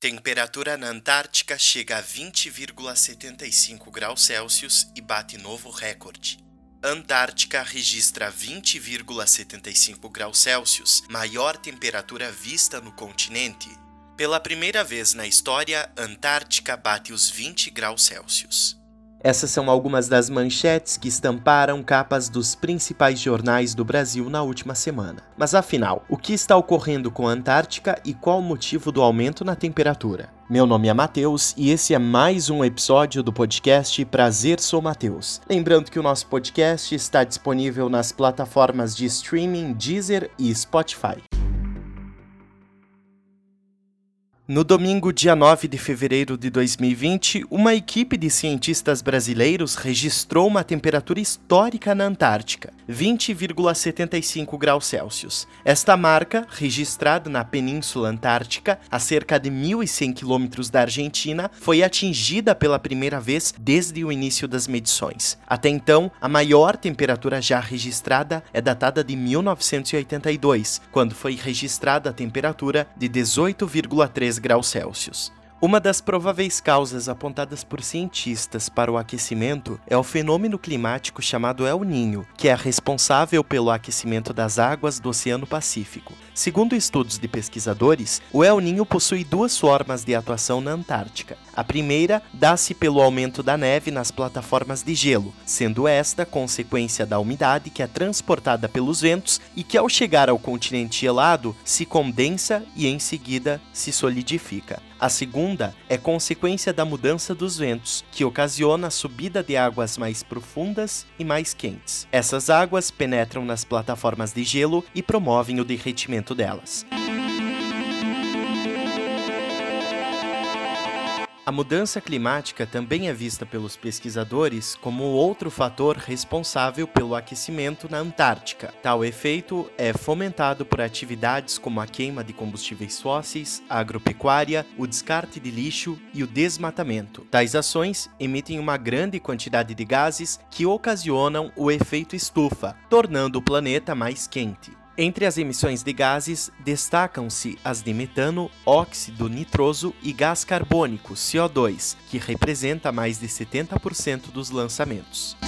Temperatura na Antártica chega a 20,75 graus Celsius e bate novo recorde. Antártica registra 20,75 graus Celsius, maior temperatura vista no continente. Pela primeira vez na história, Antártica bate os 20 graus Celsius. Essas são algumas das manchetes que estamparam capas dos principais jornais do Brasil na última semana. Mas afinal, o que está ocorrendo com a Antártica e qual o motivo do aumento na temperatura? Meu nome é Matheus e esse é mais um episódio do podcast Prazer Sou Matheus. Lembrando que o nosso podcast está disponível nas plataformas de streaming Deezer e Spotify. No domingo, dia 9 de fevereiro de 2020, uma equipe de cientistas brasileiros registrou uma temperatura histórica na Antártica, 20,75 graus Celsius. Esta marca, registrada na Península Antártica, a cerca de 1.100 quilômetros da Argentina, foi atingida pela primeira vez desde o início das medições. Até então, a maior temperatura já registrada é datada de 1982, quando foi registrada a temperatura de 18,3 graus Celsius. Uma das prováveis causas apontadas por cientistas para o aquecimento é o fenômeno climático chamado El Ninho, que é responsável pelo aquecimento das águas do Oceano Pacífico. Segundo estudos de pesquisadores, o El Ninho possui duas formas de atuação na Antártica. A primeira dá-se pelo aumento da neve nas plataformas de gelo, sendo esta consequência da umidade que é transportada pelos ventos e que, ao chegar ao continente gelado, se condensa e em seguida se solidifica. A segunda é consequência da mudança dos ventos, que ocasiona a subida de águas mais profundas e mais quentes. Essas águas penetram nas plataformas de gelo e promovem o derretimento delas. A mudança climática também é vista pelos pesquisadores como outro fator responsável pelo aquecimento na Antártica. Tal efeito é fomentado por atividades como a queima de combustíveis fósseis, a agropecuária, o descarte de lixo e o desmatamento. Tais ações emitem uma grande quantidade de gases que ocasionam o efeito estufa, tornando o planeta mais quente. Entre as emissões de gases, destacam-se as de metano, óxido nitroso e gás carbônico, CO2, que representa mais de 70% dos lançamentos.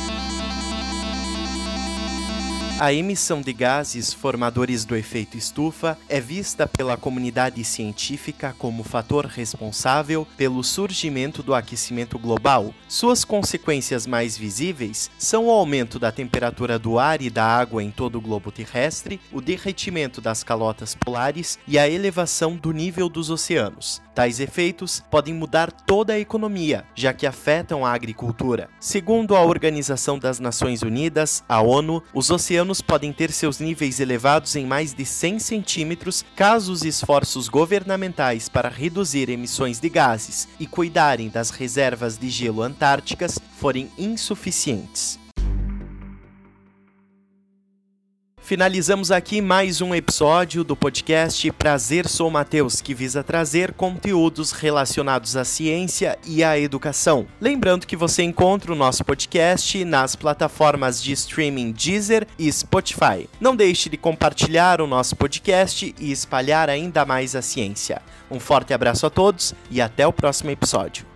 A emissão de gases formadores do efeito estufa é vista pela comunidade científica como fator responsável pelo surgimento do aquecimento global. Suas consequências mais visíveis são o aumento da temperatura do ar e da água em todo o globo terrestre, o derretimento das calotas polares e a elevação do nível dos oceanos. Tais efeitos podem mudar toda a economia, já que afetam a agricultura. Segundo a Organização das Nações Unidas, a ONU, os oceanos podem ter seus níveis elevados em mais de 100 centímetros caso os esforços governamentais para reduzir emissões de gases e cuidarem das reservas de gelo antárticas forem insuficientes. Finalizamos aqui mais um episódio do podcast Prazer Sou Mateus, que visa trazer conteúdos relacionados à ciência e à educação. Lembrando que você encontra o nosso podcast nas plataformas de streaming Deezer e Spotify. Não deixe de compartilhar o nosso podcast e espalhar ainda mais a ciência. Um forte abraço a todos e até o próximo episódio.